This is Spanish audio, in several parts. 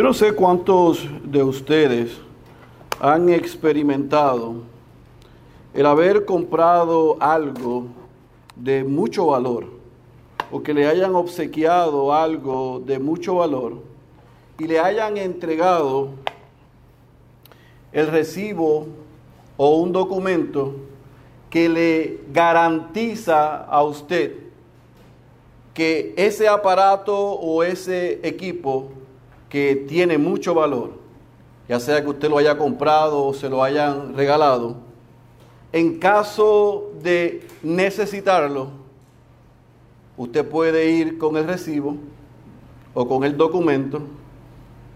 Yo no sé cuántos de ustedes han experimentado el haber comprado algo de mucho valor o que le hayan obsequiado algo de mucho valor y le hayan entregado el recibo o un documento que le garantiza a usted que ese aparato o ese equipo que tiene mucho valor, ya sea que usted lo haya comprado o se lo hayan regalado, en caso de necesitarlo, usted puede ir con el recibo o con el documento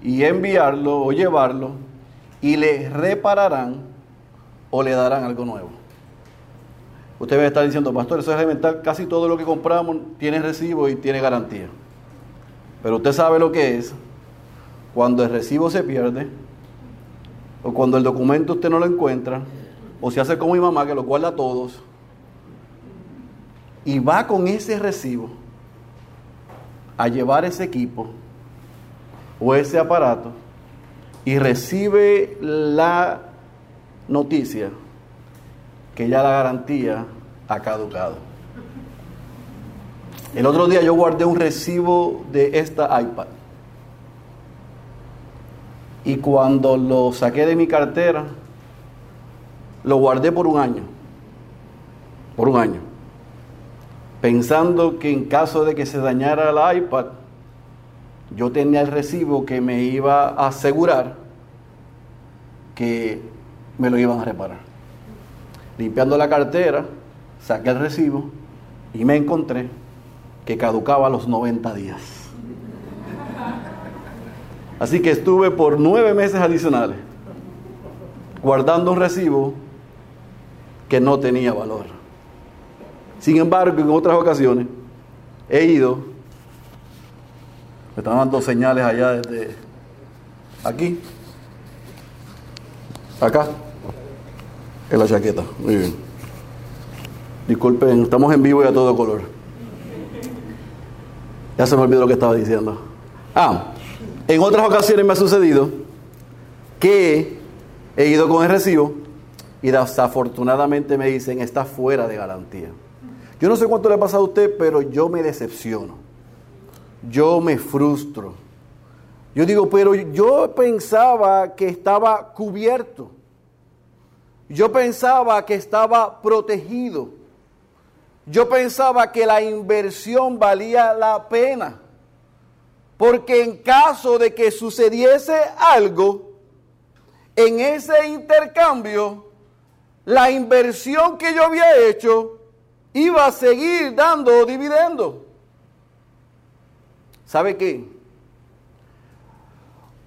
y enviarlo o llevarlo y le repararán o le darán algo nuevo. Usted va a estar diciendo, pastor, eso es elemental, casi todo lo que compramos tiene recibo y tiene garantía. Pero usted sabe lo que es cuando el recibo se pierde, o cuando el documento usted no lo encuentra, o se hace como mi mamá que lo guarda todos, y va con ese recibo a llevar ese equipo o ese aparato y recibe la noticia que ya la garantía ha caducado. El otro día yo guardé un recibo de esta iPad. Y cuando lo saqué de mi cartera, lo guardé por un año. Por un año. Pensando que en caso de que se dañara el iPad, yo tenía el recibo que me iba a asegurar que me lo iban a reparar. Limpiando la cartera, saqué el recibo y me encontré que caducaba a los 90 días. Así que estuve por nueve meses adicionales guardando un recibo que no tenía valor. Sin embargo, en otras ocasiones he ido, me están dando señales allá desde aquí, acá, en la chaqueta. Muy bien. Disculpen, estamos en vivo y a todo color. Ya se me olvidó lo que estaba diciendo. Ah, en otras ocasiones me ha sucedido que he ido con el recibo y desafortunadamente me dicen está fuera de garantía. Yo no sé cuánto le ha pasado a usted, pero yo me decepciono. Yo me frustro. Yo digo, pero yo pensaba que estaba cubierto. Yo pensaba que estaba protegido. Yo pensaba que la inversión valía la pena. Porque en caso de que sucediese algo, en ese intercambio, la inversión que yo había hecho iba a seguir dando dividendo. ¿Sabe qué?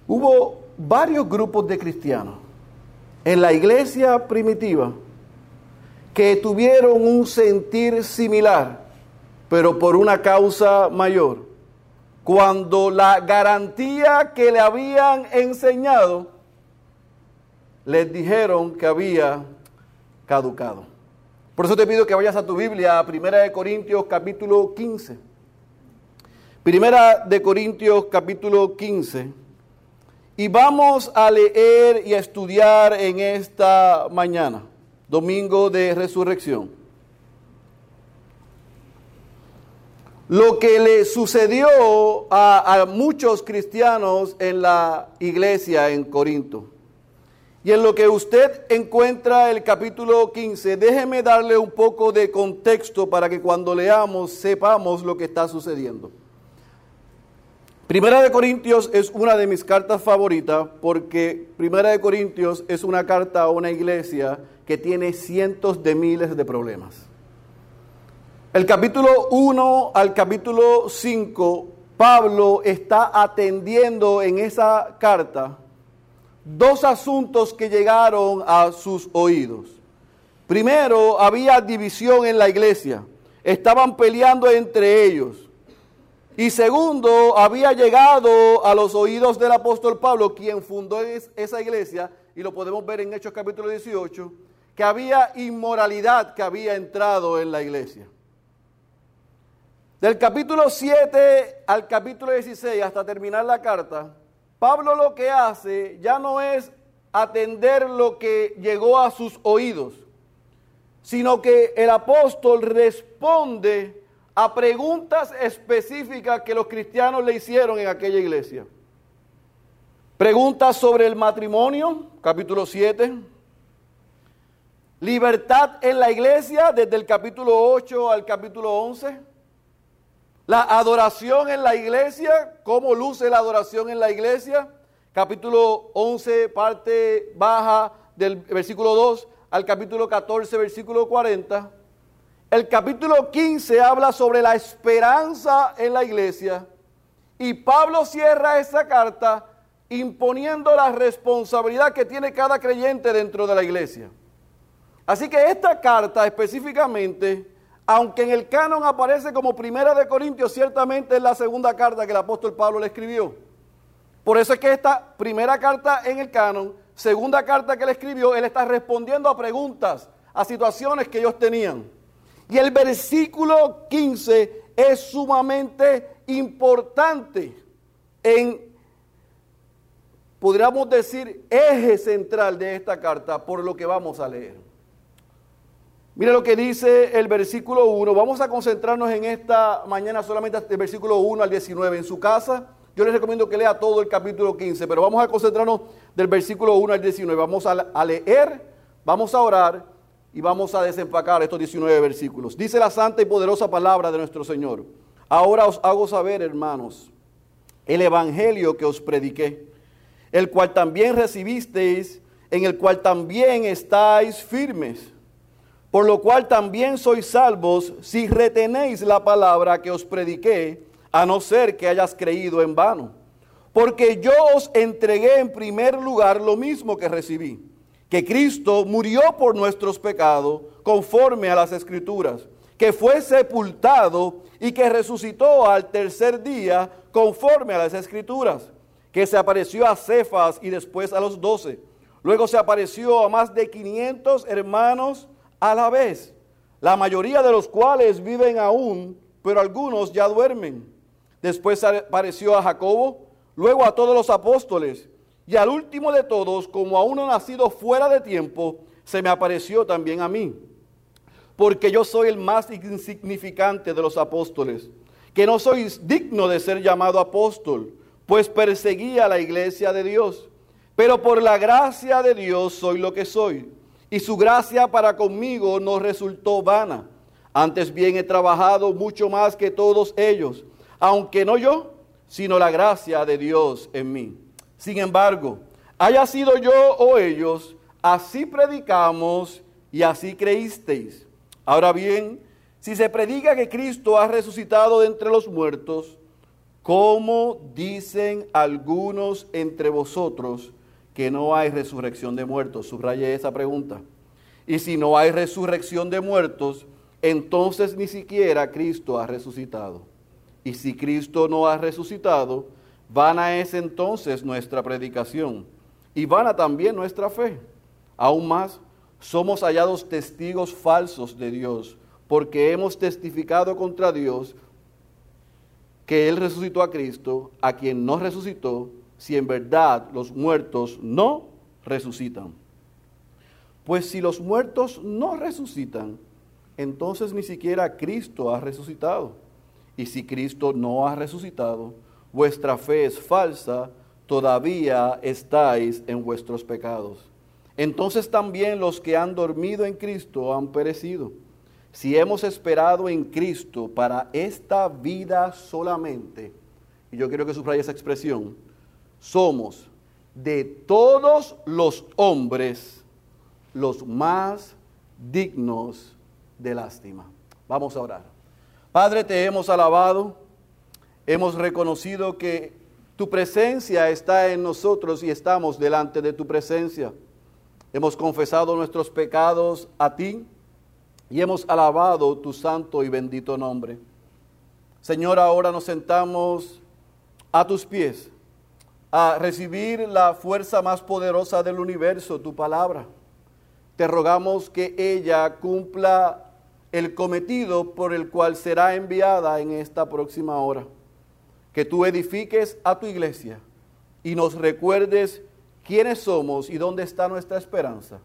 Hubo varios grupos de cristianos en la iglesia primitiva que tuvieron un sentir similar, pero por una causa mayor cuando la garantía que le habían enseñado les dijeron que había caducado. Por eso te pido que vayas a tu Biblia, a Primera de Corintios capítulo 15. Primera de Corintios capítulo 15. Y vamos a leer y a estudiar en esta mañana, domingo de resurrección. Lo que le sucedió a, muchos cristianos en la iglesia en Corinto. Y en lo que usted encuentra el capítulo 15, déjeme darle un poco de contexto para que cuando leamos sepamos lo que está sucediendo. Primera de Corintios es una de mis cartas favoritas porque Primera de Corintios es una carta a una iglesia que tiene cientos de miles de problemas. El capítulo 1 al capítulo 5, Pablo está atendiendo en esa carta dos asuntos que llegaron a sus oídos. Primero, había división en la iglesia. Estaban peleando entre ellos. Y segundo, había llegado a los oídos del apóstol Pablo, quien fundó esa iglesia, y lo podemos ver en Hechos capítulo 18, que había inmoralidad que había entrado en la iglesia. Del capítulo 7 al capítulo 16, hasta terminar la carta, Pablo lo que hace ya no es atender lo que llegó a sus oídos, sino que el apóstol responde a preguntas específicas que los cristianos le hicieron en aquella iglesia. Preguntas sobre el matrimonio, capítulo 7. Libertad en la iglesia, desde el capítulo 8 al capítulo 11. La adoración en la iglesia, cómo luce la adoración en la iglesia. Capítulo 11, parte baja del versículo 2 al capítulo 14, versículo 40. El capítulo 15 habla sobre la esperanza en la iglesia. Y Pablo cierra esa carta imponiendo la responsabilidad que tiene cada creyente dentro de la iglesia. Así que esta carta específicamente, aunque en el canon aparece como primera de Corintios, ciertamente es la segunda carta que el apóstol Pablo le escribió. Por eso es que esta primera carta en el canon, segunda carta que le escribió, él está respondiendo a preguntas, a situaciones que ellos tenían. Y el versículo 15 es sumamente importante en podríamos decir, eje central de esta carta por lo que vamos a leer. Mire lo que dice el versículo 1. Vamos a concentrarnos en esta mañana solamente del versículo 1 al 19. En su casa, yo les recomiendo que lea todo el capítulo 15, pero vamos a concentrarnos del versículo 1 al 19. Vamos a, a leer, vamos a orar y vamos a desempacar estos 19 versículos. Dice la santa y poderosa palabra de nuestro Señor. Ahora os hago saber, hermanos, el evangelio que os prediqué el cual también recibisteis, en el cual también estáis firmes. Por lo cual también sois salvos si retenéis la palabra que os prediqué, a no ser que hayas creído en vano. Porque yo os entregué en primer lugar lo mismo que recibí, que Cristo murió por nuestros pecados conforme a las escrituras, que fue sepultado y que resucitó al tercer día conforme a las escrituras que se apareció a Cefas y después a los doce. Luego se apareció a más de 500 hermanos a la vez, la mayoría de los cuales viven aún, pero algunos ya duermen. Después apareció a Jacobo, luego a todos los apóstoles, y al último de todos, como a uno nacido fuera de tiempo, se me apareció también a mí. Porque yo soy el más insignificante de los apóstoles, que no soy digno de ser llamado apóstol pues perseguía la iglesia de Dios. Pero por la gracia de Dios soy lo que soy. Y su gracia para conmigo no resultó vana. Antes bien he trabajado mucho más que todos ellos, aunque no yo, sino la gracia de Dios en mí. Sin embargo, haya sido yo o ellos, así predicamos y así creísteis. Ahora bien, si se predica que Cristo ha resucitado de entre los muertos, ¿Cómo dicen algunos entre vosotros que no hay resurrección de muertos? Subraye esa pregunta. Y si no hay resurrección de muertos, entonces ni siquiera Cristo ha resucitado. Y si Cristo no ha resucitado, vana es entonces nuestra predicación y vana también nuestra fe. Aún más, somos hallados testigos falsos de Dios, porque hemos testificado contra Dios que Él resucitó a Cristo, a quien no resucitó, si en verdad los muertos no resucitan. Pues si los muertos no resucitan, entonces ni siquiera Cristo ha resucitado. Y si Cristo no ha resucitado, vuestra fe es falsa, todavía estáis en vuestros pecados. Entonces también los que han dormido en Cristo han perecido si hemos esperado en Cristo para esta vida solamente, y yo quiero que subraye esa expresión, somos de todos los hombres los más dignos de lástima. Vamos a orar. Padre, te hemos alabado, hemos reconocido que tu presencia está en nosotros y estamos delante de tu presencia. Hemos confesado nuestros pecados a ti y hemos alabado tu santo y bendito nombre. Señor, ahora nos sentamos a tus pies a recibir la fuerza más poderosa del universo, tu palabra. Te rogamos que ella cumpla el cometido por el cual será enviada en esta próxima hora. Que tú edifiques a tu iglesia y nos recuerdes quiénes somos y dónde está nuestra esperanza,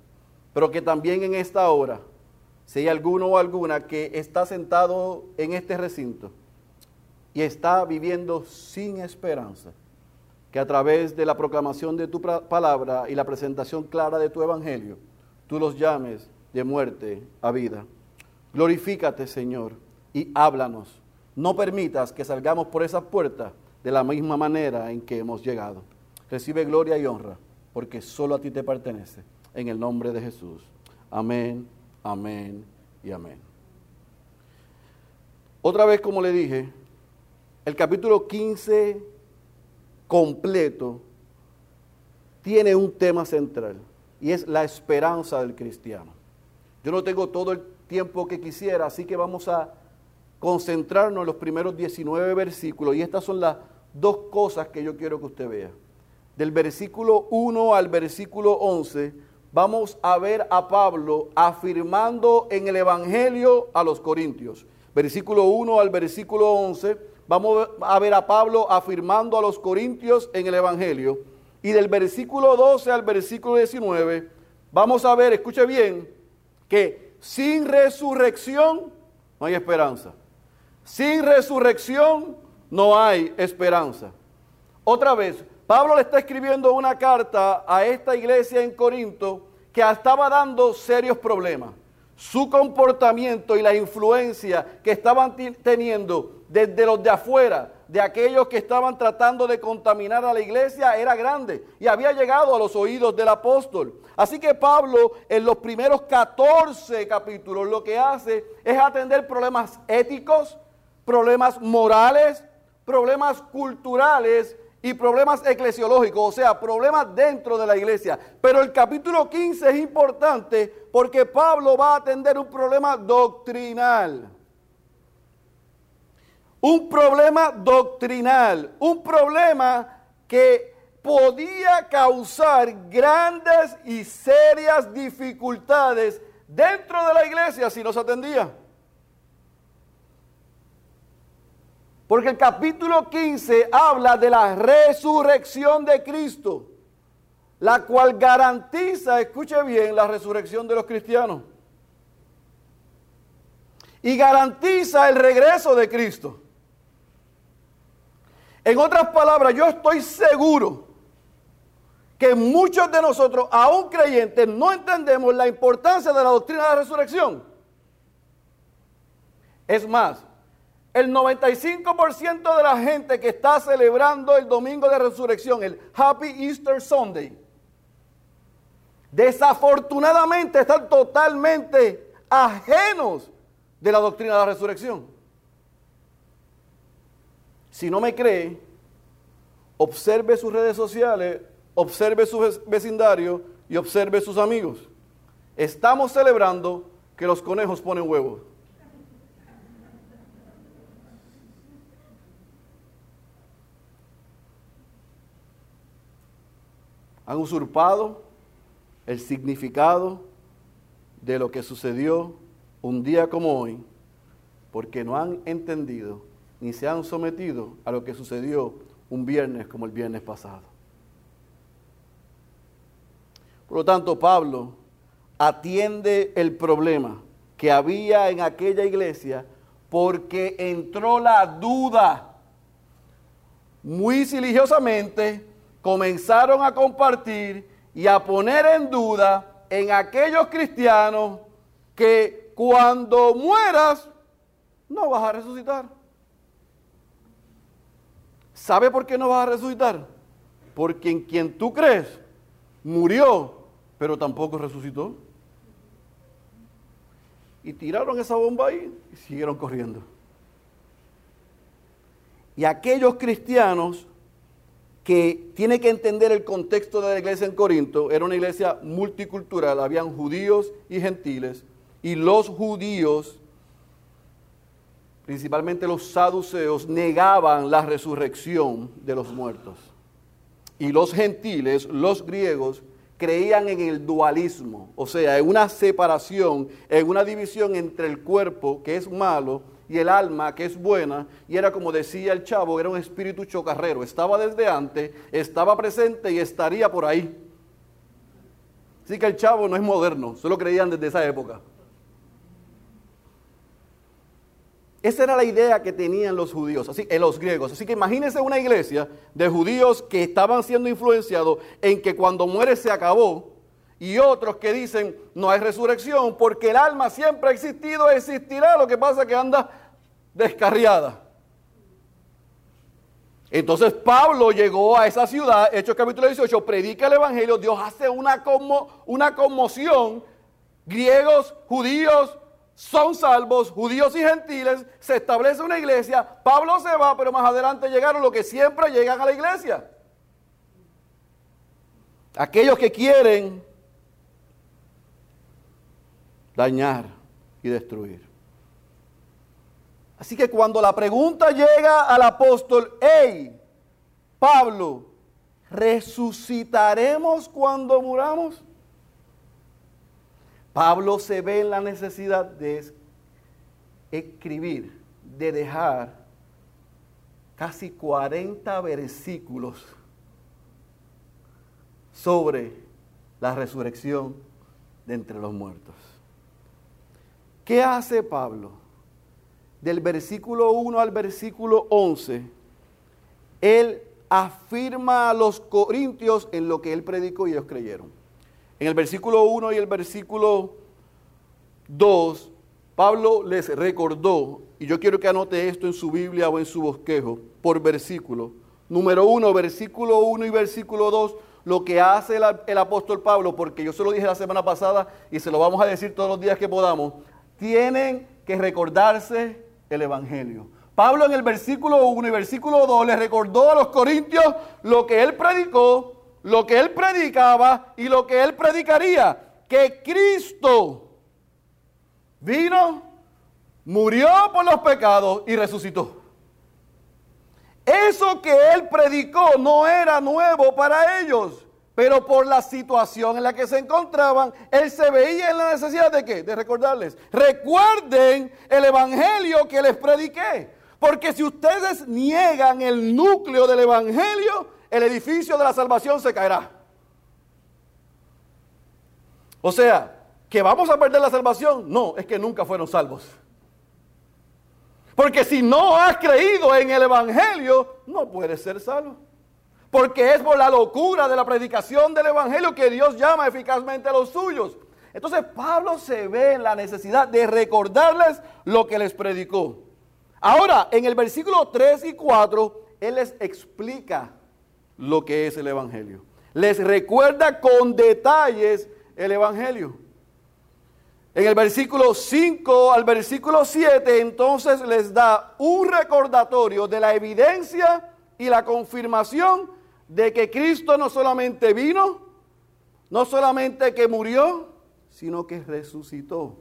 pero que también en esta hora, si hay alguno o alguna que está sentado en este recinto y está viviendo sin esperanza, que a través de la proclamación de tu palabra y la presentación clara de tu evangelio, tú los llames de muerte a vida. Glorifícate, Señor, y háblanos. No permitas que salgamos por esas puertas de la misma manera en que hemos llegado. Recibe gloria y honra, porque solo a ti te pertenece. En el nombre de Jesús. Amén, amén y amén. Otra vez, como le dije, el capítulo 15 completo tiene un tema central y es la esperanza del cristiano. Yo no tengo todo el tiempo que quisiera, así que vamos a concentrarnos en los primeros 19 versículos y estas son las dos cosas que yo quiero que usted vea. Del versículo 1 al versículo 11 vamos a ver a Pablo afirmando en el Evangelio a los Corintios. Versículo 1 al versículo 11 Vamos a ver a Pablo afirmando a los corintios en el Evangelio. Y del versículo 12 al versículo 19, vamos a ver, escuche bien, que sin resurrección no hay esperanza. Sin resurrección no hay esperanza. Otra vez, Pablo le está escribiendo una carta a esta iglesia en Corinto que estaba dando serios problemas. Su comportamiento y la influencia que estaban teniendo desde los de afuera, de aquellos que estaban tratando de contaminar a la iglesia, era grande y había llegado a los oídos del apóstol. Así que Pablo en los primeros 14 capítulos lo que hace es atender problemas éticos, problemas morales, problemas culturales y problemas eclesiológicos, o sea, problemas dentro de la iglesia. Pero el capítulo 15 es importante porque Pablo va a atender un problema doctrinal un problema doctrinal, un problema que podía causar grandes y serias dificultades dentro de la iglesia si no se atendía. Porque el capítulo 15 habla de la resurrección de Cristo, la cual garantiza, escuche bien, la resurrección de los cristianos. Y garantiza el regreso de Cristo. En otras palabras, yo estoy seguro que muchos de nosotros, aún creyentes, no entendemos la importancia de la doctrina de la resurrección. Es más, el 95% de la gente que está celebrando el domingo de resurrección, el Happy Easter Sunday, desafortunadamente están totalmente ajenos de la doctrina de la resurrección. Si no me cree, observe sus redes sociales, observe su vecindario y observe sus amigos. Estamos celebrando que los conejos ponen huevos. Han usurpado el significado de lo que sucedió un día como hoy porque no han entendido ni se han sometido a lo que sucedió un viernes como el viernes pasado. Por lo tanto, Pablo atiende el problema que había en aquella iglesia porque entró la duda. Muy siligiosamente comenzaron a compartir y a poner en duda en aquellos cristianos que cuando mueras no vas a resucitar. ¿Sabe por qué no vas a resucitar? Porque en quien tú crees murió, pero tampoco resucitó. Y tiraron esa bomba ahí y siguieron corriendo. Y aquellos cristianos que tienen que entender el contexto de la iglesia en Corinto, era una iglesia multicultural, habían judíos y gentiles, y los judíos principalmente los saduceos, negaban la resurrección de los muertos. Y los gentiles, los griegos, creían en el dualismo, o sea, en una separación, en una división entre el cuerpo, que es malo, y el alma que es buena, y era como decía el chavo, era un espíritu chocarrero, estaba desde antes, estaba presente y estaría por ahí. Así que el chavo no es moderno, solo creían desde esa época. Esa era la idea que tenían los judíos, así, en los griegos. Así que imagínense una iglesia de judíos que estaban siendo influenciados en que cuando muere se acabó, y otros que dicen no hay resurrección porque el alma siempre ha existido, existirá, lo que pasa es que anda descarriada. Entonces Pablo llegó a esa ciudad, Hechos capítulo 18, predica el Evangelio, Dios hace una, como, una conmoción, griegos, judíos, son salvos, judíos y gentiles, se establece una iglesia, Pablo se va, pero más adelante llegaron los que siempre llegan a la iglesia. Aquellos que quieren dañar y destruir. Así que cuando la pregunta llega al apóstol, hey, Pablo, ¿resucitaremos cuando muramos? Pablo se ve en la necesidad de escribir, de dejar casi 40 versículos sobre la resurrección de entre los muertos. ¿Qué hace Pablo? Del versículo 1 al versículo 11, él afirma a los corintios en lo que él predicó y ellos creyeron. En el versículo 1 y el versículo 2, Pablo les recordó, y yo quiero que anote esto en su Biblia o en su bosquejo, por versículo. Número 1, versículo 1 y versículo 2, lo que hace el, apóstol Pablo, porque yo se lo dije la semana pasada y se lo vamos a decir todos los días que podamos, tienen que recordarse el Evangelio. Pablo en el versículo 1 y versículo 2 le recordó a los corintios lo que él predicó lo que él predicaba y lo que él predicaría, que Cristo vino, murió por los pecados y resucitó. Eso que él predicó no era nuevo para ellos, pero por la situación en la que se encontraban, él se veía en la necesidad de qué? De recordarles. Recuerden el evangelio que les prediqué. Porque si ustedes niegan el núcleo del evangelio, el edificio de la salvación se caerá. O sea, que vamos a perder la salvación, no, es que nunca fueron salvos. Porque si no has creído en el Evangelio, no puedes ser salvo. Porque es por la locura de la predicación del Evangelio que Dios llama eficazmente a los suyos. Entonces Pablo se ve en la necesidad de recordarles lo que les predicó. Ahora, en el versículo 3 y 4, Él les explica lo que es el Evangelio. Les recuerda con detalles el Evangelio. En el versículo 5 al versículo 7, entonces les da un recordatorio de la evidencia y la confirmación de que Cristo no solamente vino, no solamente que murió, sino que resucitó.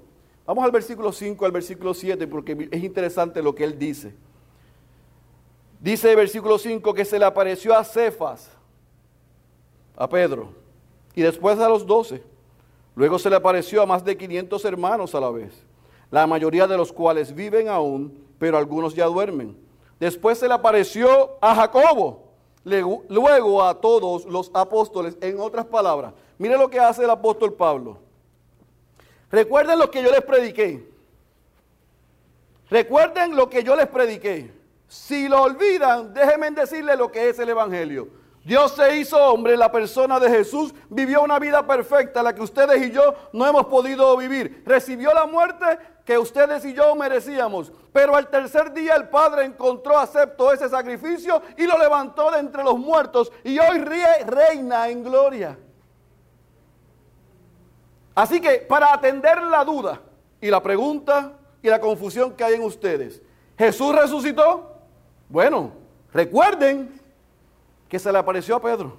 Vamos al versículo 5 al versículo 7 porque es interesante lo que él dice. Dice el versículo 5 que se le apareció a Cefas, a Pedro, y después a los doce. Luego se le apareció a más de 500 hermanos a la vez, la mayoría de los cuales viven aún, pero algunos ya duermen. Después se le apareció a Jacobo, luego a todos los apóstoles, en otras palabras. Mire lo que hace el apóstol Pablo. Recuerden lo que yo les prediqué. Recuerden lo que yo les prediqué. Si lo olvidan, déjenme decirles lo que es el Evangelio. Dios se hizo hombre, la persona de Jesús vivió una vida perfecta, la que ustedes y yo no hemos podido vivir. Recibió la muerte que ustedes y yo merecíamos. Pero al tercer día el Padre encontró, aceptó ese sacrificio y lo levantó de entre los muertos. Y hoy reina en gloria. Así que para atender la duda y la pregunta y la confusión que hay en ustedes, ¿Jesús resucitó? Bueno, recuerden que se le apareció a Pedro.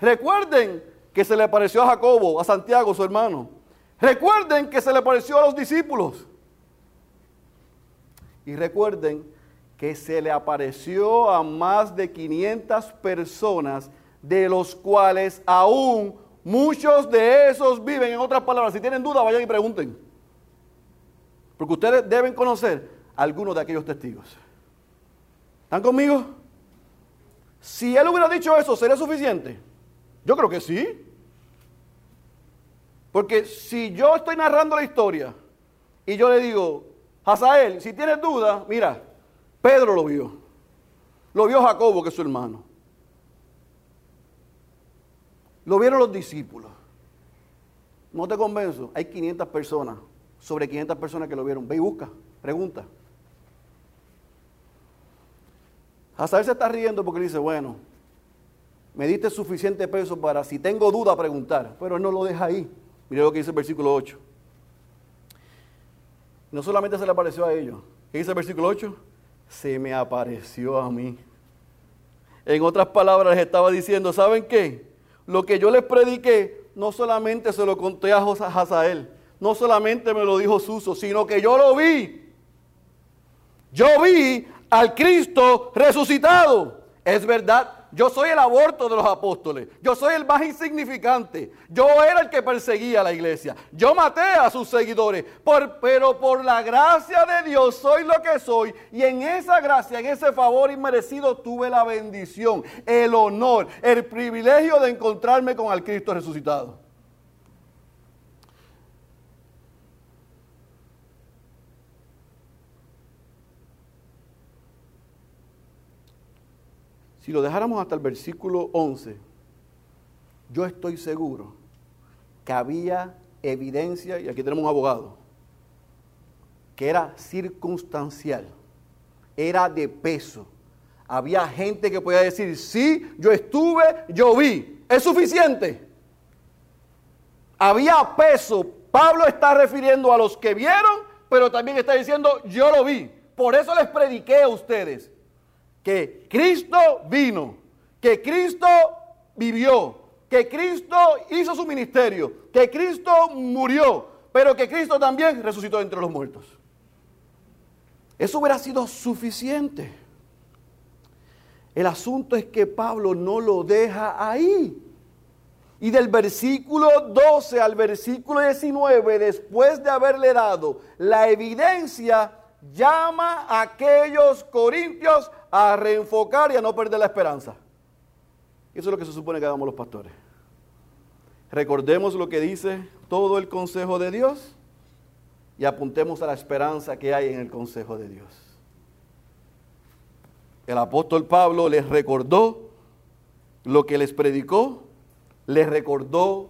Recuerden que se le apareció a Jacobo, a Santiago, su hermano. Recuerden que se le apareció a los discípulos. Y recuerden que se le apareció a más de 500 personas, de los cuales aún muchos de esos viven. En otras palabras, si tienen duda, vayan y pregunten. Porque ustedes deben conocer algunos de aquellos testigos. ¿Están conmigo? Si él hubiera dicho eso, ¿sería suficiente? Yo creo que sí. Porque si yo estoy narrando la historia y yo le digo, Hazael, si tienes duda, mira, Pedro lo vio. Lo vio Jacobo, que es su hermano. Lo vieron los discípulos. No te convenzo, hay 500 personas, sobre 500 personas que lo vieron. Ve y busca, pregunta. Hazael se está riendo porque dice, bueno, me diste suficiente peso para, si tengo duda, preguntar. Pero él no lo deja ahí. Mire lo que dice el versículo 8. No solamente se le apareció a ellos. ¿Qué dice el versículo 8? Se me apareció a mí. En otras palabras, les estaba diciendo, ¿saben qué? Lo que yo les prediqué, no solamente se lo conté a Hazael, no solamente me lo dijo Suso, sino que yo lo vi. Yo vi al Cristo resucitado. Es verdad, yo soy el aborto de los apóstoles. Yo soy el más insignificante. Yo era el que perseguía a la iglesia. Yo maté a sus seguidores. pero por la gracia de Dios soy lo que soy. Y en esa gracia, en ese favor inmerecido, tuve la bendición, el honor, el privilegio de encontrarme con el Cristo resucitado. Lo dejáramos hasta el versículo 11, yo estoy seguro que había evidencia, y aquí tenemos un abogado, que era circunstancial, era de peso. Había gente que podía decir, sí, yo estuve, yo vi, es suficiente. Había peso. Pablo está refiriendo a los que vieron, pero también está diciendo, yo lo vi. Por eso les prediqué a ustedes que Cristo vino, que Cristo vivió, que Cristo hizo su ministerio, que Cristo murió, pero que Cristo también resucitó entre los muertos. Eso hubiera sido suficiente. El asunto es que Pablo no lo deja ahí. Y del versículo 12 al versículo 19, después de haberle dado la evidencia, llama a aquellos corintios a reenfocar y a no perder la esperanza. Eso es lo que se supone que hagamos los pastores. Recordemos lo que dice todo el consejo de Dios y apuntemos a la esperanza que hay en el consejo de Dios. El apóstol Pablo les recordó lo que les predicó, les recordó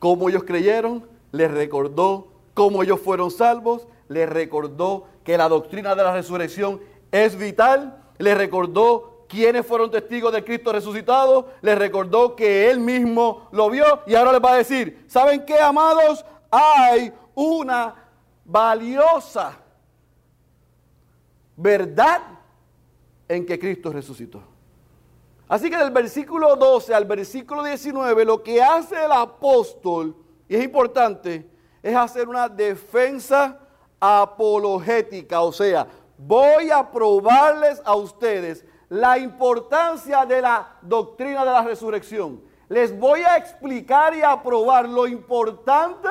cómo ellos creyeron, les recordó cómo ellos fueron salvos, les recordó que la doctrina de la resurrección es vital le recordó quiénes fueron testigos de Cristo resucitado, le recordó que él mismo lo vio y ahora les va a decir, ¿saben qué, amados? Hay una valiosa verdad en que Cristo resucitó. Así que del versículo 12 al versículo 19, lo que hace el apóstol, y es importante, es hacer una defensa apologética, o sea, voy a probarles a ustedes la importancia de la doctrina de la resurrección. Les voy a explicar y a probar lo importante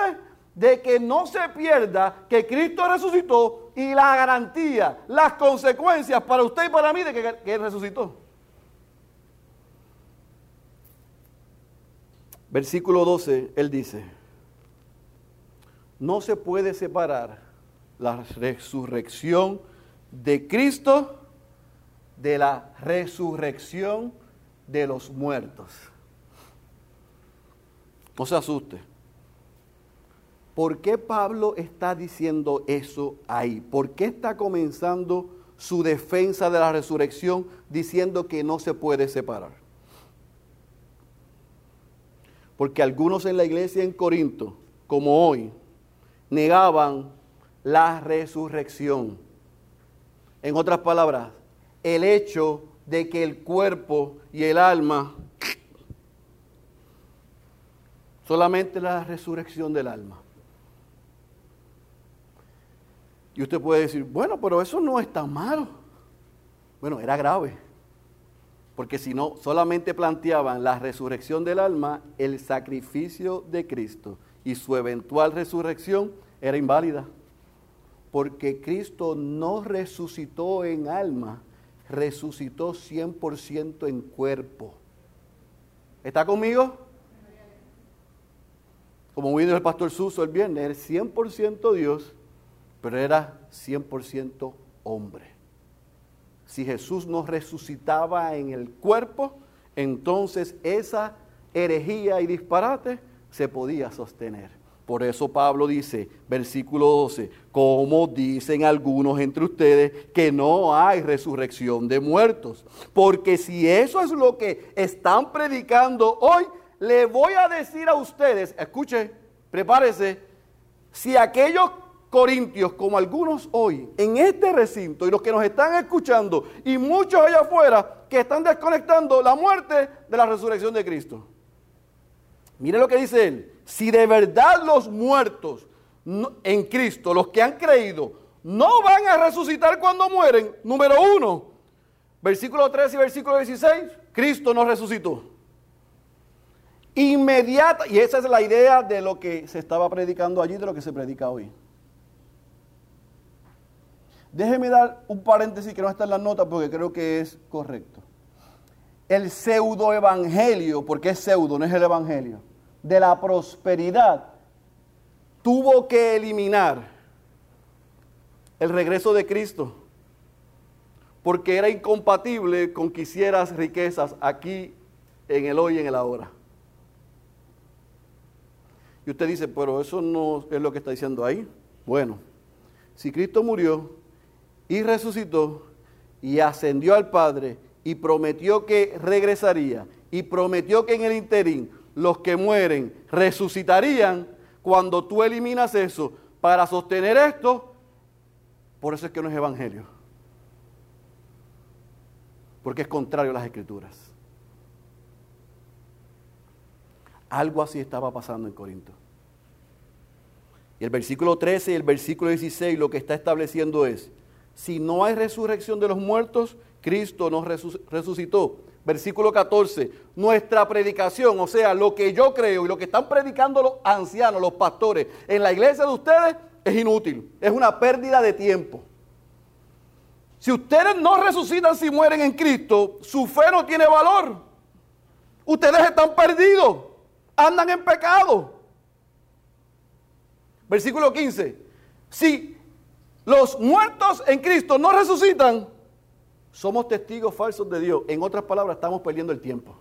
de que no se pierda que Cristo resucitó y la garantía, las consecuencias para usted y para mí de que, que resucitó. Versículo 12, Él dice, no se puede separar la resurrección de Cristo de la resurrección de los muertos. No se asuste. ¿Por qué Pablo está diciendo eso ahí? ¿Por qué está comenzando su defensa de la resurrección diciendo que no se puede separar? Porque algunos en la iglesia en Corinto, como hoy, negaban la resurrección en otras palabras, el hecho de que el cuerpo y el alma, solamente la resurrección del alma. Y usted puede decir, bueno, pero eso no es tan malo. Bueno, era grave. Porque si no, solamente planteaban la resurrección del alma, el sacrificio de Cristo y su eventual resurrección era inválida. Porque Cristo no resucitó en alma, resucitó 100% en cuerpo. ¿Está conmigo? Como vino el pastor Suso el viernes, era 100% Dios, pero era 100% hombre. Si Jesús no resucitaba en el cuerpo, entonces esa herejía y disparate se podía sostener. Por eso Pablo dice, versículo 12, como dicen algunos entre ustedes que no hay resurrección de muertos. Porque si eso es lo que están predicando hoy, le voy a decir a ustedes, escuche, prepárese, si aquellos corintios como algunos hoy en este recinto y los que nos están escuchando y muchos allá afuera que están desconectando la muerte de la resurrección de Cristo. Mire lo que dice él. Si de verdad los muertos en Cristo, los que han creído, no van a resucitar cuando mueren, número uno, versículo 3 y versículo 16, Cristo no resucitó. Inmediata, y esa es la idea de lo que se estaba predicando allí, de lo que se predica hoy. Déjeme dar un paréntesis que no está en las notas porque creo que es correcto. El pseudo evangelio, porque es pseudo, no es el evangelio de la prosperidad tuvo que eliminar el regreso de Cristo, porque era incompatible con que hicieras riquezas aquí, en el hoy y en el ahora. Y usted dice, pero eso no es lo que está diciendo ahí. Bueno, si Cristo murió y resucitó y ascendió al Padre y prometió que regresaría y prometió que en el interín los que mueren resucitarían cuando tú eliminas eso para sostener esto. Por eso es que no es evangelio. Porque es contrario a las escrituras. Algo así estaba pasando en Corinto. Y el versículo 13 y el versículo 16 lo que está estableciendo es, si no hay resurrección de los muertos, Cristo no resucitó versículo 14, nuestra predicación, o sea, lo que yo creo y lo que están predicando los ancianos, los pastores en la iglesia de ustedes es inútil, es una pérdida de tiempo. Si ustedes no resucitan si mueren en Cristo, su fe no tiene valor. Ustedes están perdidos, andan en pecado. Versículo 15, si los muertos en Cristo no resucitan, somos testigos falsos de Dios. En otras palabras, estamos perdiendo el tiempo.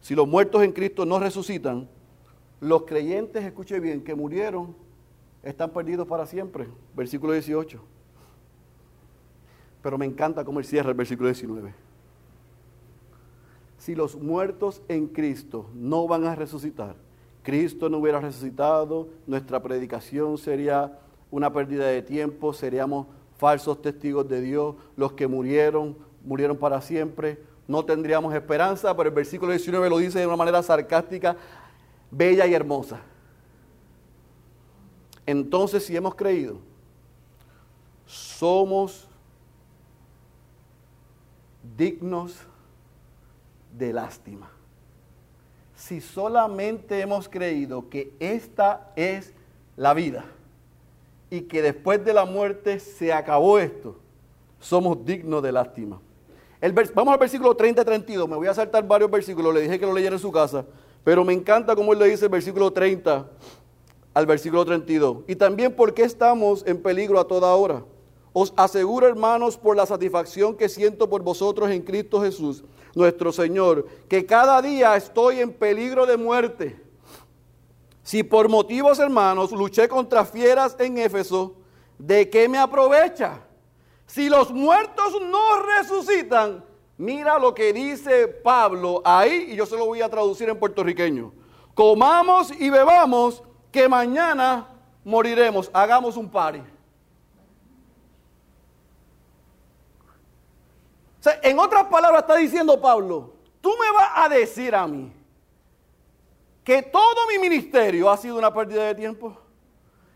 Si los muertos en Cristo no resucitan, los creyentes, escuche bien, que murieron, están perdidos para siempre. Versículo 18. Pero me encanta cómo él cierra el versículo 19. Si los muertos en Cristo no van a resucitar, Cristo no hubiera resucitado, nuestra predicación sería una pérdida de tiempo, seríamos falsos testigos de Dios, los que murieron, murieron para siempre, no tendríamos esperanza, pero el versículo 19 lo dice de una manera sarcástica, bella y hermosa. Entonces, si hemos creído, somos dignos de lástima. Si solamente hemos creído que esta es la vida, y que después de la muerte se acabó esto, somos dignos de lástima. El vamos al versículo 30 32. Me voy a saltar varios versículos. Le dije que lo leyera en su casa. Pero me encanta cómo él le dice el versículo 30 al versículo 32. Y también porque estamos en peligro a toda hora. Os aseguro, hermanos, por la satisfacción que siento por vosotros en Cristo Jesús, nuestro Señor, que cada día estoy en peligro de muerte. Si por motivos, hermanos, luché contra fieras en Éfeso, ¿de qué me aprovecha? Si los muertos no resucitan, mira lo que dice Pablo ahí, y yo se lo voy a traducir en puertorriqueño. Comamos y bebamos, que mañana moriremos. Hagamos un pari. en otras palabras está diciendo Pablo, tú me vas a decir a mí que todo mi ministerio ha sido una pérdida de tiempo.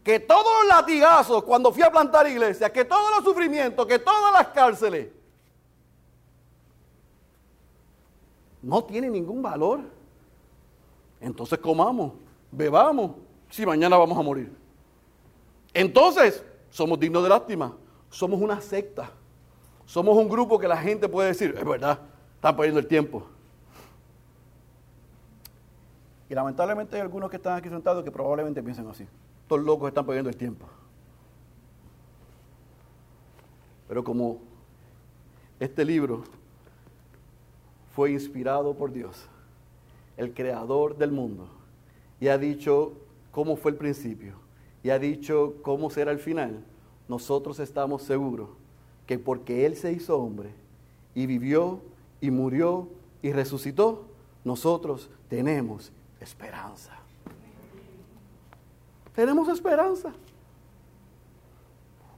Que todos los latigazos cuando fui a plantar iglesias, que todos los sufrimientos, que todas las cárceles, no tienen ningún valor. Entonces comamos, bebamos, si mañana vamos a morir. entonces somos dignos de lástima. Somos una secta. Somos un grupo que la gente puede decir, es verdad, están perdiendo el tiempo. Y lamentablemente hay algunos que están aquí sentados que probablemente piensen así. Estos locos están perdiendo el tiempo. Pero como este libro fue inspirado por Dios, el creador del mundo, y ha dicho cómo fue el principio, y ha dicho cómo será el final, nosotros estamos seguros que porque Él se hizo hombre y vivió y murió y resucitó, nosotros tenemos esperanza. Tenemos esperanza.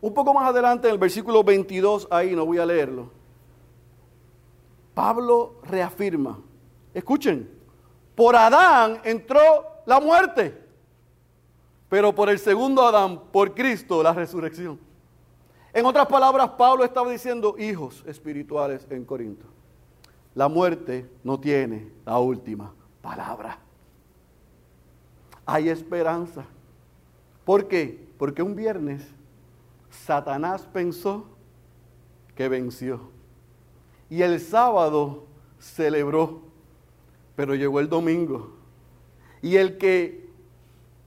Un poco más adelante, en el versículo 22, ahí no voy a leerlo. Pablo reafirma, escuchen, por Adán entró la muerte, pero por el segundo Adán, por Cristo, la resurrección. En otras palabras, Pablo estaba diciendo hijos espirituales en Corinto. La muerte no tiene la última palabra. Hay esperanza. ¿Por qué? Porque un viernes Satanás pensó que venció. Y el sábado celebró, pero llegó el domingo. Y el que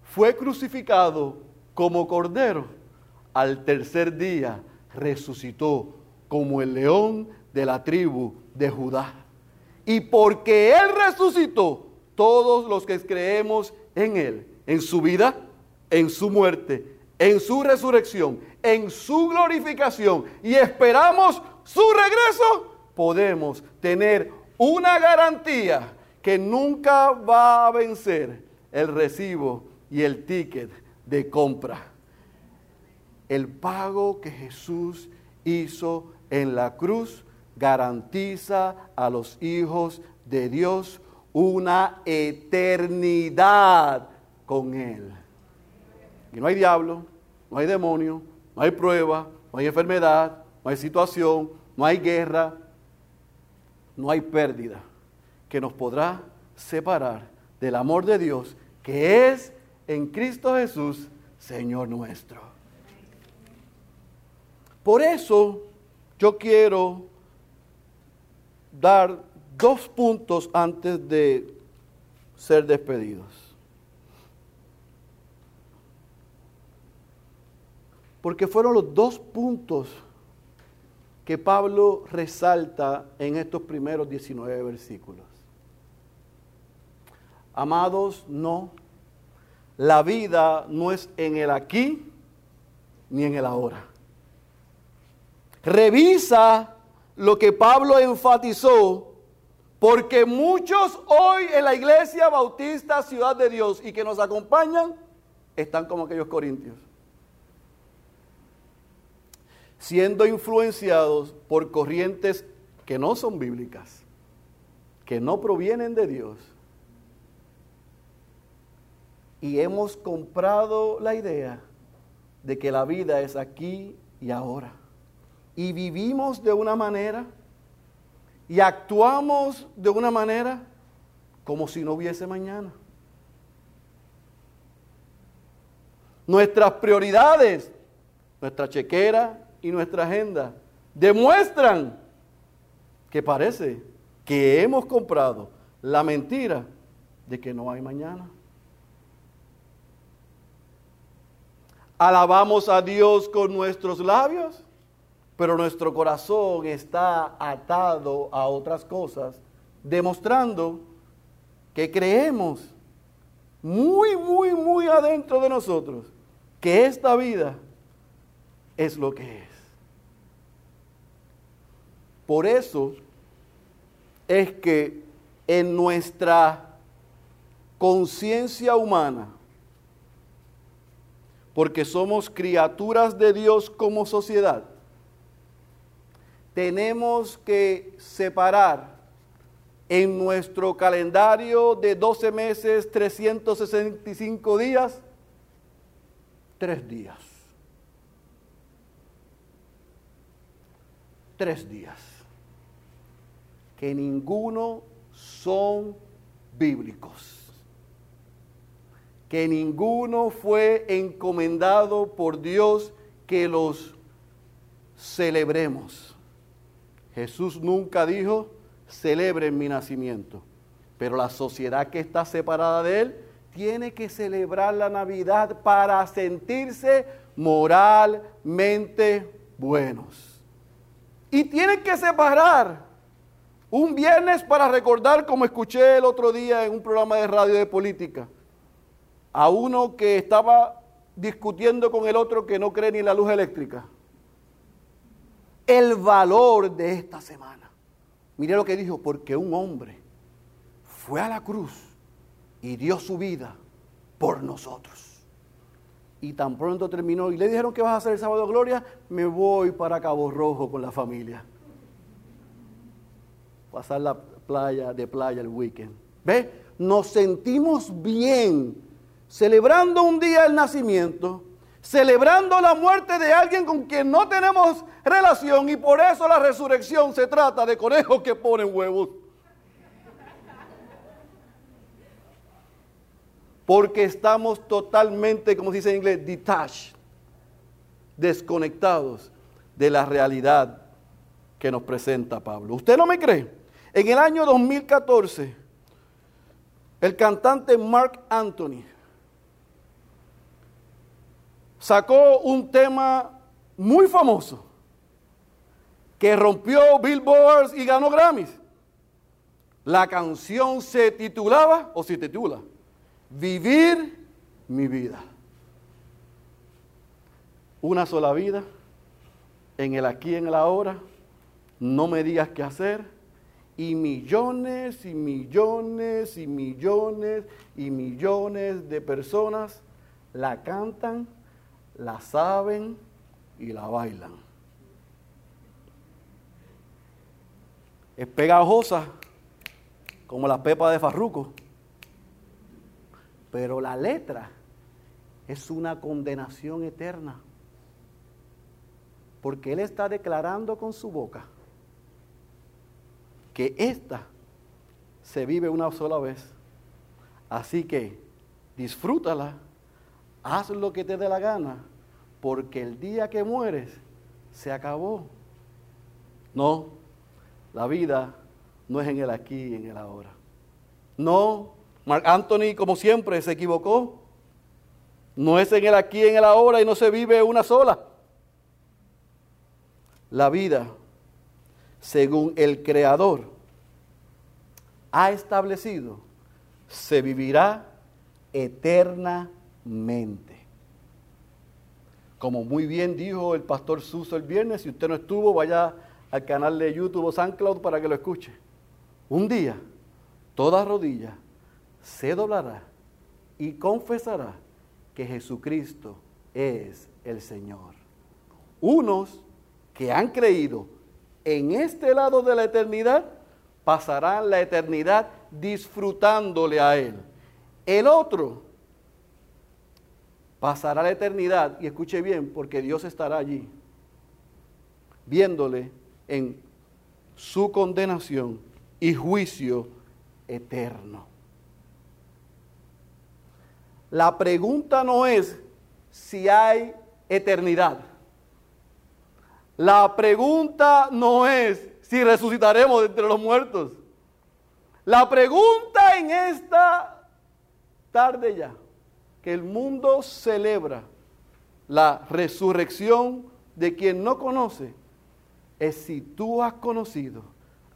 fue crucificado como cordero, al tercer día resucitó como el león de la tribu de Judá. Y porque Él resucitó, todos los que creemos en Él, en su vida, en su muerte, en su resurrección, en su glorificación y esperamos su regreso, podemos tener una garantía que nunca va a vencer el recibo y el ticket de compra. El pago que Jesús hizo en la cruz garantiza a los hijos de Dios una eternidad con Él. Y no hay diablo, no hay demonio, no hay prueba, no hay enfermedad, no hay situación, no hay guerra, no hay pérdida que nos podrá separar del amor de Dios que es en Cristo Jesús, Señor nuestro. Por eso yo quiero dar dos puntos antes de ser despedidos. porque fueron los dos puntos que Pablo resalta en estos primeros 19 versículos. Amados, no, la vida no es en el aquí ni en el ahora. Revisa lo que Pablo enfatizó, porque muchos hoy en la iglesia bautista Ciudad de Dios y que nos acompañan están como aquellos corintios siendo influenciados por corrientes que no son bíblicas, que no provienen de Dios. Y hemos comprado la idea de que la vida es aquí y ahora. Y vivimos de una manera y actuamos de una manera como si no hubiese mañana. Nuestras prioridades, nuestra chequera, y nuestra agenda demuestran que parece que hemos comprado la mentira de que no hay mañana. Alabamos a Dios con nuestros labios, pero nuestro corazón está atado a otras cosas, demostrando que creemos muy, muy, muy adentro de nosotros que esta vida es lo que es. Por eso es que en nuestra conciencia humana, porque somos criaturas de Dios como sociedad, tenemos que separar en nuestro calendario de 12 meses, 365 días, tres días. Tres días que ninguno son bíblicos, que ninguno fue encomendado por Dios que los celebremos. Jesús nunca dijo, celebren mi nacimiento. Pero la sociedad que está separada de él tiene que celebrar la Navidad para sentirse moralmente buenos. Y tienen que separar un viernes para recordar, como escuché el otro día en un programa de radio de política, a uno que estaba discutiendo con el otro que no cree ni en la luz eléctrica. El valor de esta semana. Mire lo que dijo, porque un hombre fue a la cruz y dio su vida por nosotros. Y tan pronto terminó y le dijeron que vas a hacer el sábado gloria, me voy para Cabo Rojo con la familia pasar la playa de playa el weekend. ¿Ve? Nos sentimos bien celebrando un día el nacimiento, celebrando la muerte de alguien con quien no tenemos relación y por eso la resurrección se trata de conejos que ponen huevos. Porque estamos totalmente, como dice en inglés, detached, desconectados de la realidad que nos presenta Pablo. ¿Usted no me cree? En el año 2014, el cantante Mark Anthony sacó un tema muy famoso que rompió billboards y ganó Grammys. La canción se titulaba, o se titula, Vivir mi vida. Una sola vida, en el aquí, en el ahora, no me digas qué hacer, y millones y millones y millones y millones de personas la cantan, la saben y la bailan. Es pegajosa como la pepa de farruco, pero la letra es una condenación eterna, porque Él está declarando con su boca que esta se vive una sola vez. Así que disfrútala, haz lo que te dé la gana, porque el día que mueres se acabó. No, la vida no es en el aquí y en el ahora. No, Mark Anthony, como siempre, se equivocó. No es en el aquí y en el ahora y no se vive una sola. La vida según el Creador ha establecido, se vivirá eternamente. Como muy bien dijo el pastor Suso el viernes, si usted no estuvo, vaya al canal de YouTube o SoundCloud para que lo escuche. Un día, toda rodilla se doblará y confesará que Jesucristo es el Señor. Unos que han creído en este lado de la eternidad pasarán la eternidad disfrutándole a Él. El otro pasará la eternidad, y escuche bien, porque Dios estará allí, viéndole en su condenación y juicio eterno. La pregunta no es si hay eternidad. La pregunta no es si resucitaremos entre los muertos. La pregunta en esta tarde ya, que el mundo celebra la resurrección de quien no conoce, es si tú has conocido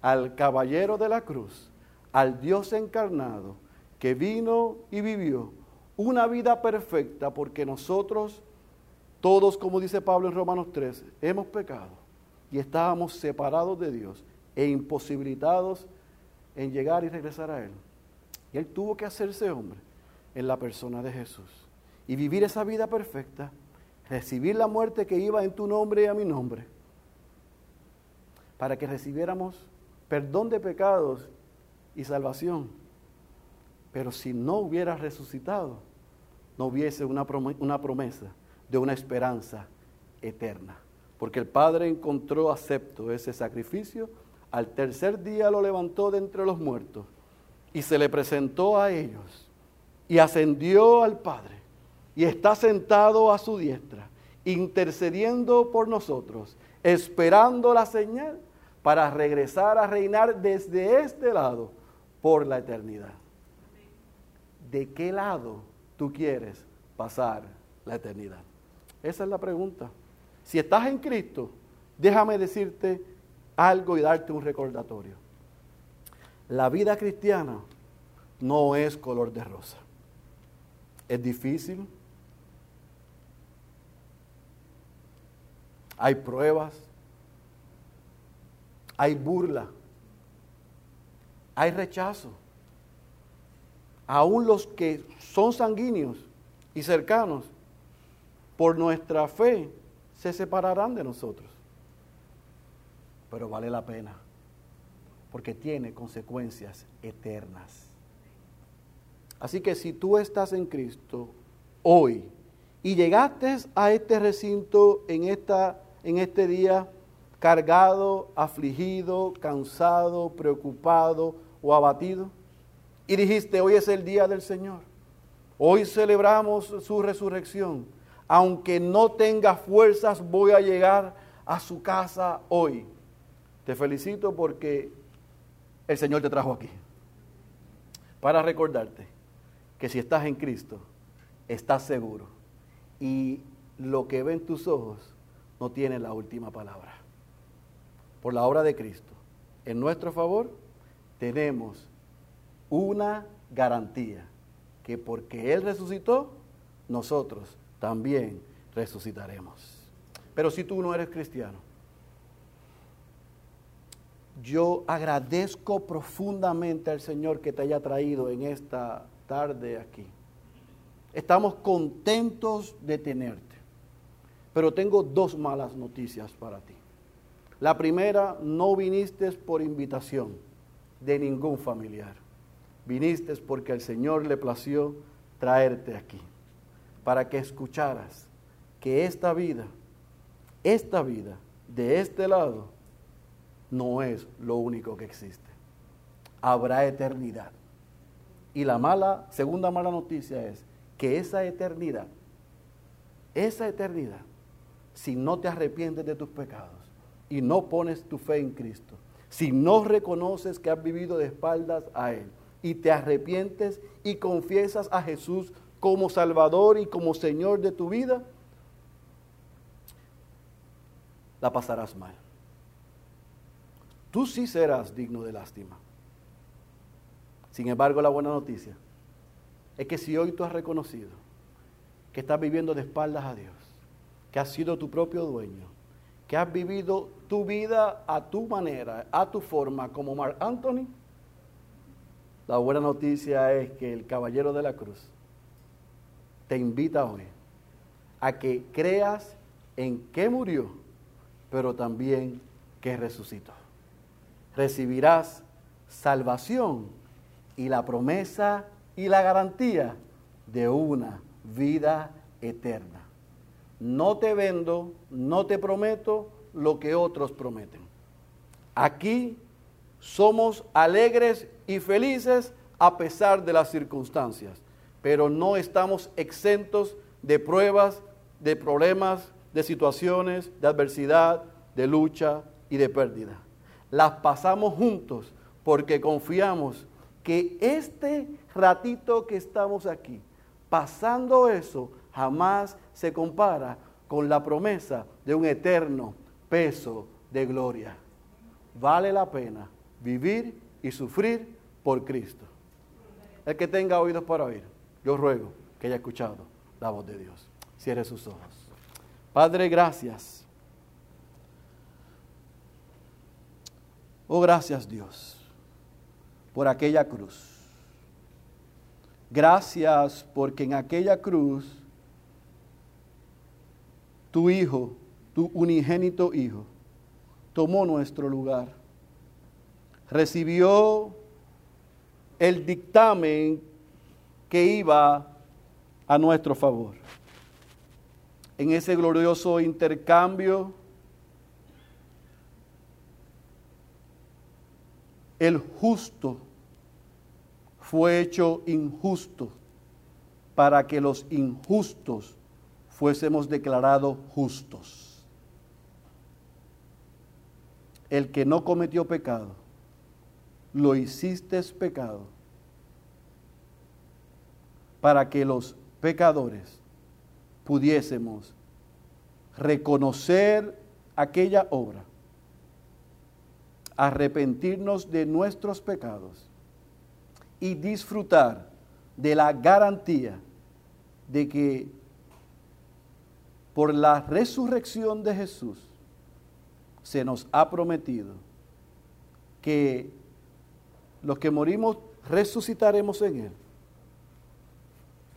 al caballero de la cruz, al Dios encarnado, que vino y vivió una vida perfecta porque nosotros todos, como dice Pablo en Romanos 13, hemos pecado y estábamos separados de Dios e imposibilitados en llegar y regresar a Él. Y Él tuvo que hacerse hombre en la persona de Jesús. Y vivir esa vida perfecta, recibir la muerte que iba en tu nombre y a mi nombre, para que recibiéramos perdón de pecados y salvación. Pero si no hubiera resucitado, no hubiese una, promesa de una esperanza eterna. Porque el Padre encontró acepto ese sacrificio, al tercer día lo levantó de entre los muertos y se le presentó a ellos y ascendió al Padre y está sentado a su diestra, intercediendo por nosotros, esperando la señal para regresar a reinar desde este lado por la eternidad. ¿De qué lado tú quieres pasar la eternidad? Esa es la pregunta. Si estás en Cristo, déjame decirte algo y darte un recordatorio. La vida cristiana no es color de rosa. Es difícil. Hay pruebas. Hay burla. Hay rechazo. Aún los que son sanguíneos y cercanos, por nuestra fe, se separarán de nosotros. Pero vale la pena, porque tiene consecuencias eternas. Así que si tú estás en Cristo hoy y llegaste a este recinto en, esta, en este día cargado, afligido, cansado, preocupado o abatido, y dijiste, hoy es el día del Señor, hoy celebramos su resurrección, aunque no tenga fuerzas, voy a llegar a su casa hoy. Te felicito porque el Señor te trajo aquí para recordarte que si estás en Cristo, estás seguro. Y lo que ven tus ojos no tiene la última palabra. Por la obra de Cristo, en nuestro favor, tenemos una garantía, que porque Él resucitó, nosotros también resucitaremos. Pero si tú no eres cristiano, yo agradezco profundamente al Señor que te haya traído en esta tarde aquí. Estamos contentos de tenerte, pero tengo dos malas noticias para ti. La primera, no viniste por invitación de ningún familiar. Viniste porque el Señor le plació traerte aquí para que escucharas que esta vida, esta vida de este lado, no es lo único que existe. Habrá eternidad. Y la mala, segunda mala noticia es que esa eternidad, esa eternidad, si no te arrepientes de tus pecados y no pones tu fe en Cristo, si no reconoces que has vivido de espaldas a Él y te arrepientes y confiesas a Jesús como Salvador y como Señor de tu vida, la pasarás mal. Tú sí serás digno de lástima. Sin embargo, la buena noticia es que si hoy tú has reconocido que estás viviendo de espaldas a Dios, que has sido tu propio dueño, que has vivido tu vida a tu manera, a tu forma, como Mark Anthony, la buena noticia es que el caballero de la cruz te invita hoy a que creas en que murió, pero también que resucitó. Recibirás salvación y la promesa y la garantía de una vida eterna. No te vendo, no te prometo lo que otros prometen. Aquí somos alegres y felices a pesar de las circunstancias pero no estamos exentos de pruebas, de problemas, de situaciones, de adversidad, de lucha y de pérdida. Las pasamos juntos porque confiamos que este ratito que estamos aquí, pasando eso, jamás se compara con la promesa de un eterno peso de gloria. Vale la pena vivir y sufrir por Cristo. El que tenga oídos para oír yo ruego que haya escuchado la voz de Dios. Cierre sus ojos. Padre, gracias. Oh, gracias Dios por aquella cruz. Gracias porque en aquella cruz tu Hijo, tu unigénito Hijo, tomó nuestro lugar. Recibió el dictamen que iba a nuestro favor. En ese glorioso intercambio, el justo fue hecho injusto para que los injustos fuésemos declarados justos. El que no cometió pecado, lo hiciste pecado, para que los pecadores pudiésemos reconocer aquella obra, arrepentirnos de nuestros pecados y disfrutar de la garantía de que por la resurrección de Jesús se nos ha prometido que los que morimos resucitaremos en Él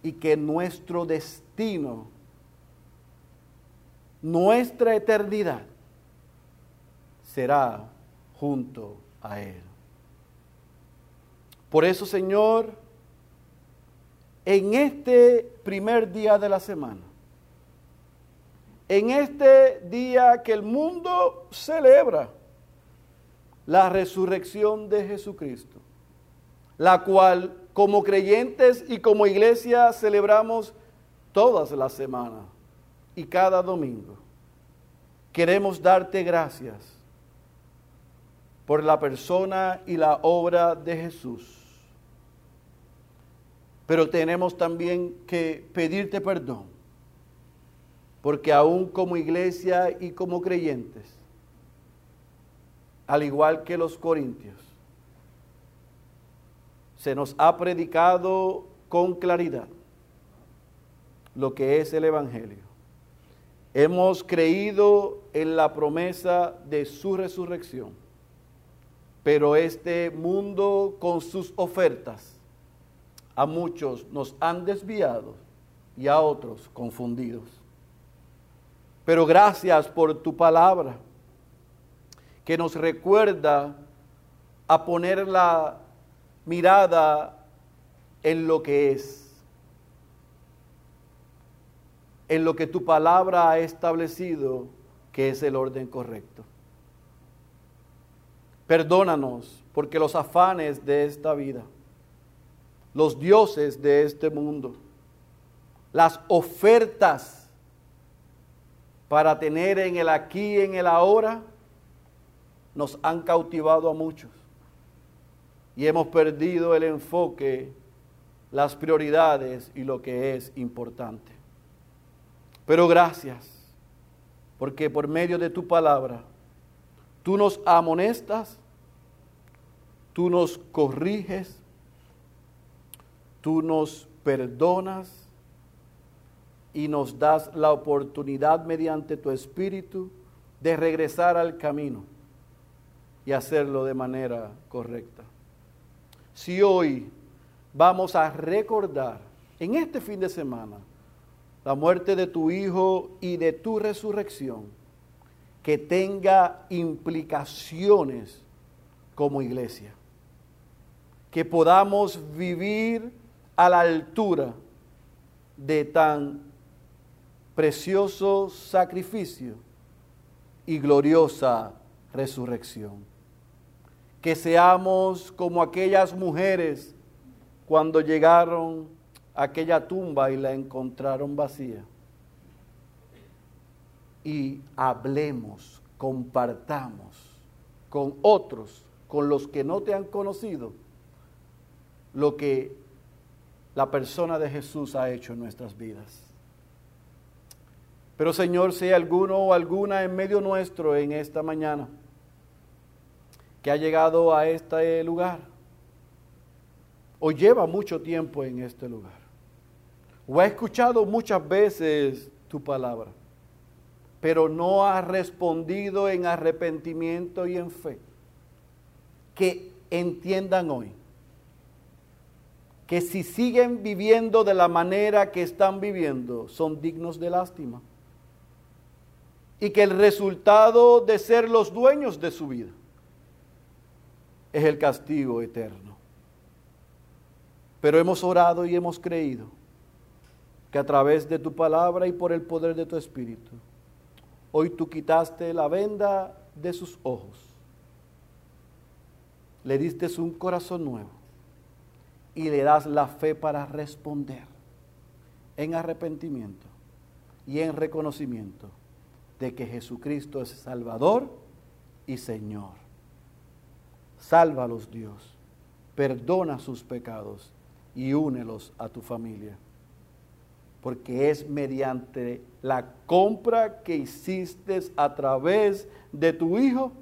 y que nuestro destino, nuestra eternidad, será junto a Él. Por eso, Señor, en este primer día de la semana, en este día que el mundo celebra la resurrección de Jesucristo, la cual como creyentes y como iglesia celebramos todas las semanas y cada domingo. Queremos darte gracias por la persona y la obra de Jesús pero tenemos también que pedirte perdón, porque aún como iglesia y como creyentes, al igual que los corintios, se nos ha predicado con claridad lo que es el Evangelio. Hemos creído en la promesa de su resurrección, pero este mundo con sus ofertas a muchos nos han desviado y a otros confundidos. Pero gracias por tu palabra que nos recuerda a poner la mirada en lo que es, en lo que tu palabra ha establecido que es el orden correcto. Perdónanos porque los afanes de esta vida, los dioses de este mundo, las ofertas para tener en el aquí y en el ahora, nos han cautivado a muchos. Y hemos perdido el enfoque, las prioridades y lo que es importante. Pero gracias, porque por medio de tu palabra, tú nos amonestas, tú nos corriges, tú nos perdonas. Y nos das la oportunidad mediante tu espíritu de regresar al camino y hacerlo de manera correcta. Si hoy vamos a recordar en este fin de semana la muerte de tu Hijo y de tu resurrección, que tenga implicaciones como iglesia, que podamos vivir a la altura de tan precioso sacrificio y gloriosa resurrección. Que seamos como aquellas mujeres cuando llegaron a aquella tumba y la encontraron vacía. Y hablemos, compartamos con otros, con los que no te han conocido, lo que la persona de Jesús ha hecho en nuestras vidas. Pero Señor, si hay alguno o alguna en medio nuestro en esta mañana que ha llegado a este lugar, o lleva mucho tiempo en este lugar, o ha escuchado muchas veces tu palabra, pero no ha respondido en arrepentimiento y en fe, que entiendan hoy que si siguen viviendo de la manera que están viviendo, son dignos de lástima. Y que el resultado de ser los dueños de su vida es el castigo eterno. Pero hemos orado y hemos creído que a través de tu palabra y por el poder de tu espíritu, hoy tú quitaste la venda de sus ojos, le diste un corazón nuevo y le das la fe para responder. en arrepentimiento y en reconocimiento de que Jesucristo es Salvador y Señor. Sálvalos Dios, perdona sus pecados y únelos a tu familia. Porque es mediante la compra que hiciste a través de tu Hijo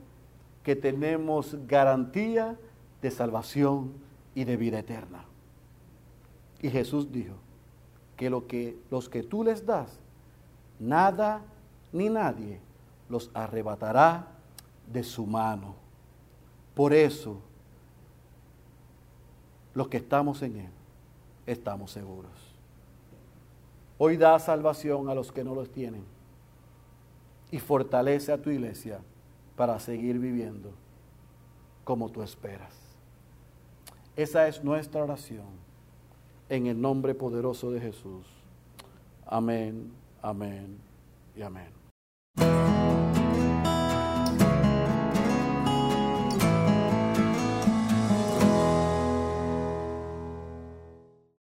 que tenemos garantía de salvación y de vida eterna. Y Jesús dijo que, lo que los que tú les das, nada ni nadie los arrebatará de su mano. Por eso, los que estamos en Él, estamos seguros. Hoy da salvación a los que no los tienen y fortalece a tu iglesia para seguir viviendo como tú esperas. Esa es nuestra oración en el nombre poderoso de Jesús. Amén, amén y amén.